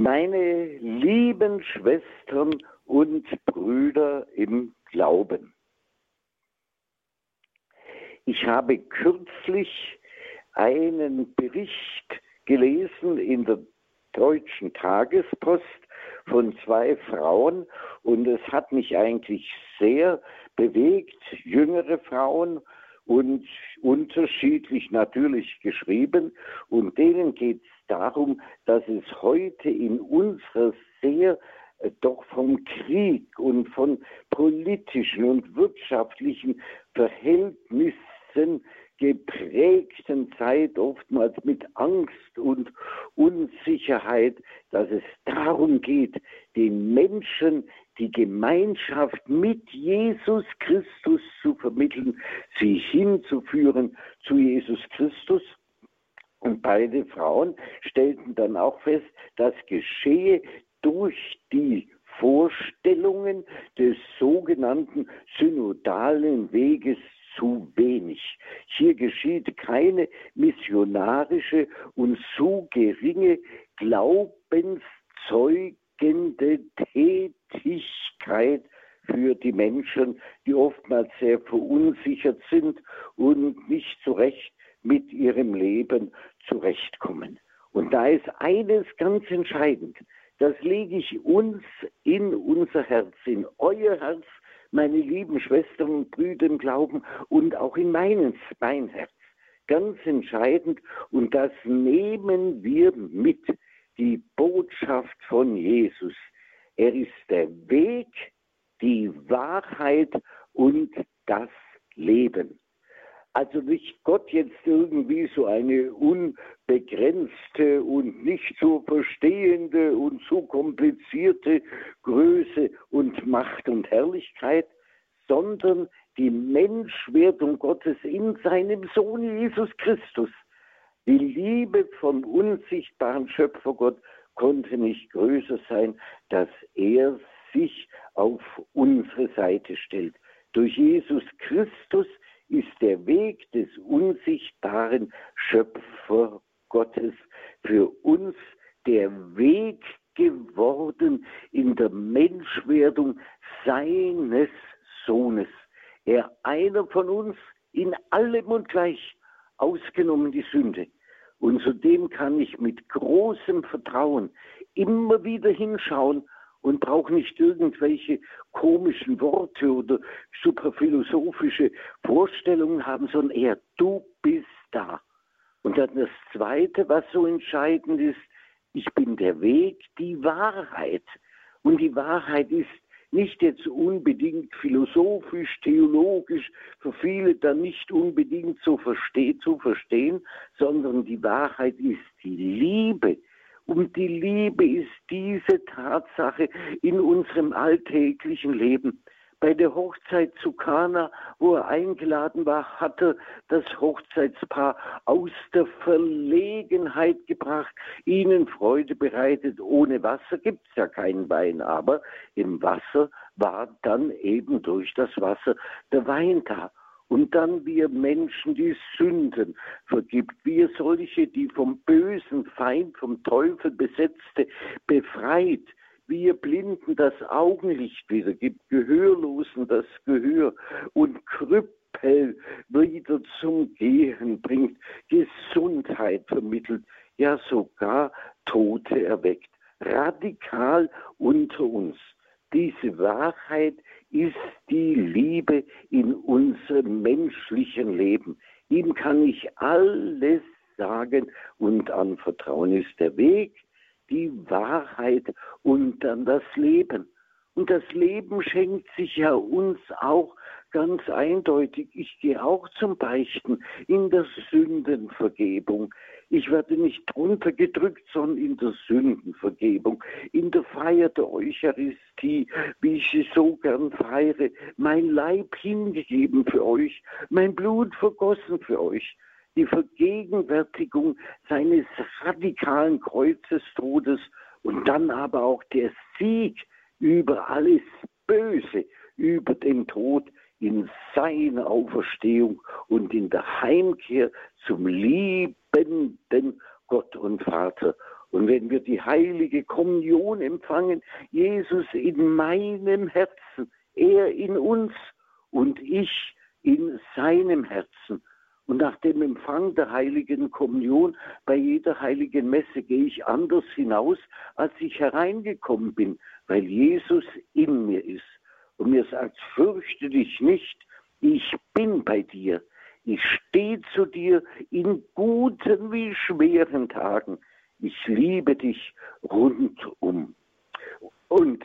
Meine lieben Schwestern und Brüder im Glauben. Ich habe kürzlich einen Bericht gelesen in der deutschen Tagespost von zwei Frauen und es hat mich eigentlich sehr bewegt, jüngere Frauen und unterschiedlich natürlich geschrieben und denen geht es darum, dass es heute in unserer sehr äh, doch vom Krieg und von politischen und wirtschaftlichen Verhältnissen geprägten Zeit, oftmals mit Angst und Unsicherheit, dass es darum geht, den Menschen die Gemeinschaft mit Jesus Christus zu vermitteln, sie hinzuführen zu Jesus Christus. Und beide Frauen stellten dann auch fest, das geschehe durch die Vorstellungen des sogenannten synodalen Weges zu wenig. Hier geschieht keine missionarische und zu geringe glaubenszeugende Tätigkeit für die Menschen, die oftmals sehr verunsichert sind und nicht zurecht mit ihrem Leben zurechtkommen. Und da ist eines ganz entscheidend. Das lege ich uns in unser Herz, in euer Herz, meine lieben Schwestern und Brüder im Glauben und auch in meinen, mein Herz. Ganz entscheidend und das nehmen wir mit, die Botschaft von Jesus. Er ist der Weg, die Wahrheit und das Leben. Also nicht Gott jetzt irgendwie so eine unbegrenzte und nicht so verstehende und so komplizierte Größe und Macht und Herrlichkeit, sondern die Menschwerdung Gottes in seinem Sohn Jesus Christus. Die Liebe vom unsichtbaren Schöpfergott konnte nicht größer sein, dass er sich auf unsere Seite stellt. Durch Jesus Christus ist der Weg des unsichtbaren Schöpfer Gottes für uns der Weg geworden in der Menschwerdung seines Sohnes. Er einer von uns in allem und gleich, ausgenommen die Sünde. Und zudem kann ich mit großem Vertrauen immer wieder hinschauen und brauche nicht irgendwelche komischen Worte oder superphilosophische Vorstellungen haben, sondern er, du bist da. Und dann das Zweite, was so entscheidend ist, ich bin der Weg, die Wahrheit. Und die Wahrheit ist nicht jetzt unbedingt philosophisch, theologisch, für viele dann nicht unbedingt so versteh, zu verstehen, sondern die Wahrheit ist die Liebe, und die Liebe ist diese Tatsache in unserem alltäglichen Leben. Bei der Hochzeit zu Kana, wo er eingeladen war, hatte das Hochzeitspaar aus der Verlegenheit gebracht, ihnen Freude bereitet. Ohne Wasser gibt es ja keinen Wein, aber im Wasser war dann eben durch das Wasser der Wein da und dann wir Menschen die Sünden vergibt, wir solche, die vom bösen Feind, vom Teufel besetzte, befreit, wir Blinden das Augenlicht wiedergibt, Gehörlosen das Gehör. Und Krüppel wieder zum Gehen bringt, Gesundheit vermittelt, ja sogar Tote erweckt, radikal unter uns. Diese Wahrheit ist die Liebe in unserem menschlichen Leben. Ihm kann ich alles sagen und anvertrauen ist der Weg, die Wahrheit und dann das Leben. Und das Leben schenkt sich ja uns auch ganz eindeutig. Ich gehe auch zum Beichten in der Sündenvergebung. Ich werde nicht drunter gedrückt, sondern in der Sündenvergebung, in der Feier der Eucharistie, wie ich sie so gern feiere, mein Leib hingegeben für euch, mein Blut vergossen für euch. Die Vergegenwärtigung seines radikalen Kreuzestodes und dann aber auch der Sieg über alles Böse, über den Tod in seiner Auferstehung und in der Heimkehr zum liebenden Gott und Vater. Und wenn wir die heilige Kommunion empfangen, Jesus in meinem Herzen, er in uns und ich in seinem Herzen. Und nach dem Empfang der heiligen Kommunion bei jeder heiligen Messe gehe ich anders hinaus, als ich hereingekommen bin, weil Jesus in mir ist und mir sagt, fürchte dich nicht, ich bin bei dir. Ich stehe zu dir in guten wie schweren Tagen. Ich liebe dich rundum. Und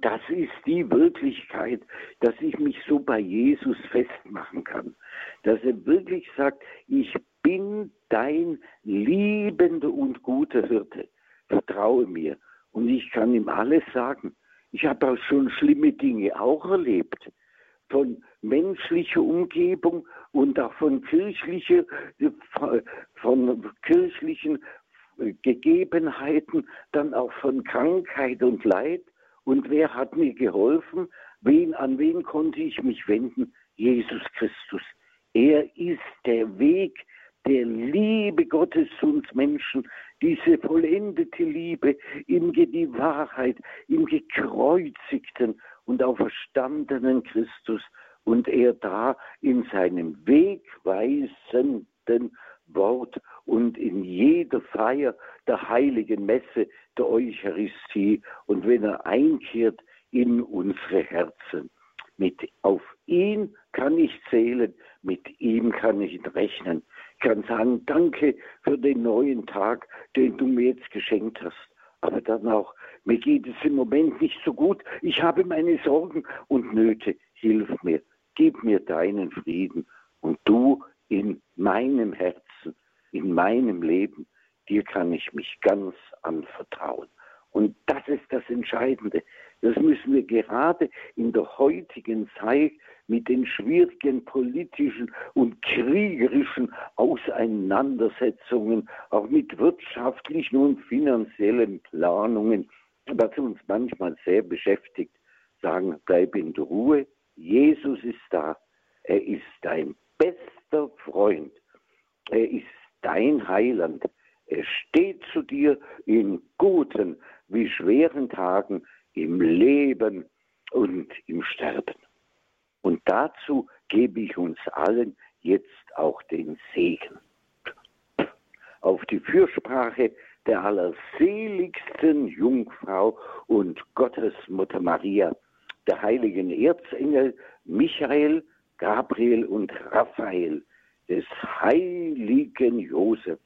das ist die Wirklichkeit, dass ich mich so bei Jesus festmachen kann. Dass er wirklich sagt, ich bin dein liebender und guter Hirte. Vertraue mir. Und ich kann ihm alles sagen. Ich habe auch schon schlimme Dinge auch erlebt. Von menschlicher Umgebung und auch von kirchlicher, von kirchlichen Gegebenheiten, dann auch von Krankheit und Leid. Und wer hat mir geholfen? Wen, an wen konnte ich mich wenden? Jesus Christus. Er ist der Weg der Liebe Gottes zu uns Menschen, diese vollendete Liebe, ihm die Wahrheit, im gekreuzigten und auferstandenen Christus und er da in seinem wegweisenden Wort und in jeder Feier der heiligen Messe der Eucharistie und wenn er einkehrt in unsere Herzen. Mit, auf ihn kann ich zählen, mit ihm kann ich rechnen. Ich kann sagen, danke für den neuen Tag, den du mir jetzt geschenkt hast. Aber dann auch, mir geht es im Moment nicht so gut, ich habe meine Sorgen und Nöte, hilf mir, gib mir deinen Frieden und du in meinem Herzen in meinem Leben, dir kann ich mich ganz anvertrauen. Und das ist das Entscheidende. Das müssen wir gerade in der heutigen Zeit mit den schwierigen politischen und kriegerischen Auseinandersetzungen, auch mit wirtschaftlichen und finanziellen Planungen, was uns manchmal sehr beschäftigt, sagen, bleib in der Ruhe. Jesus ist da. Er ist dein bester Freund. Er ist dein Heiland. Er steht zu dir in guten wie schweren Tagen, im Leben und im Sterben. Und dazu gebe ich uns allen jetzt auch den Segen. Auf die Fürsprache der allerseligsten Jungfrau und Gottesmutter Maria, der heiligen Erzengel Michael, Gabriel und Raphael, des heiligen Josef,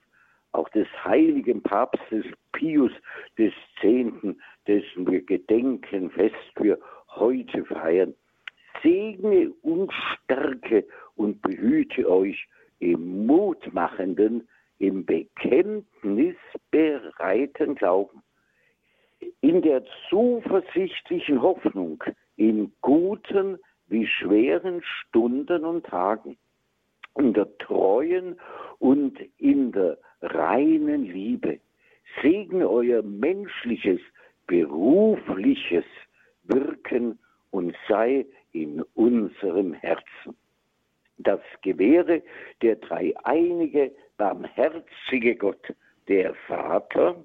auch des heiligen Papstes Pius des Zehnten, dessen wir gedenken fest für heute feiern, segne und stärke und behüte euch im mutmachenden, im Bekenntnis bereiten Glauben, in der zuversichtlichen Hoffnung, in guten wie schweren Stunden und Tagen, in der treuen und in der reinen Liebe. Segne euer menschliches, berufliches Wirken und sei in unserem Herzen. Das gewähre der dreieinige, barmherzige Gott, der Vater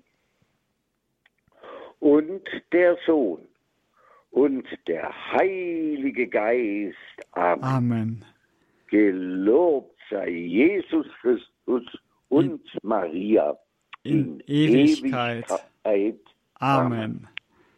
und der Sohn und der Heilige Geist. Amen. Amen. Gelobt sei Jesus Christus und in, Maria in, in Ewigkeit. Ewigkeit. Amen. Amen.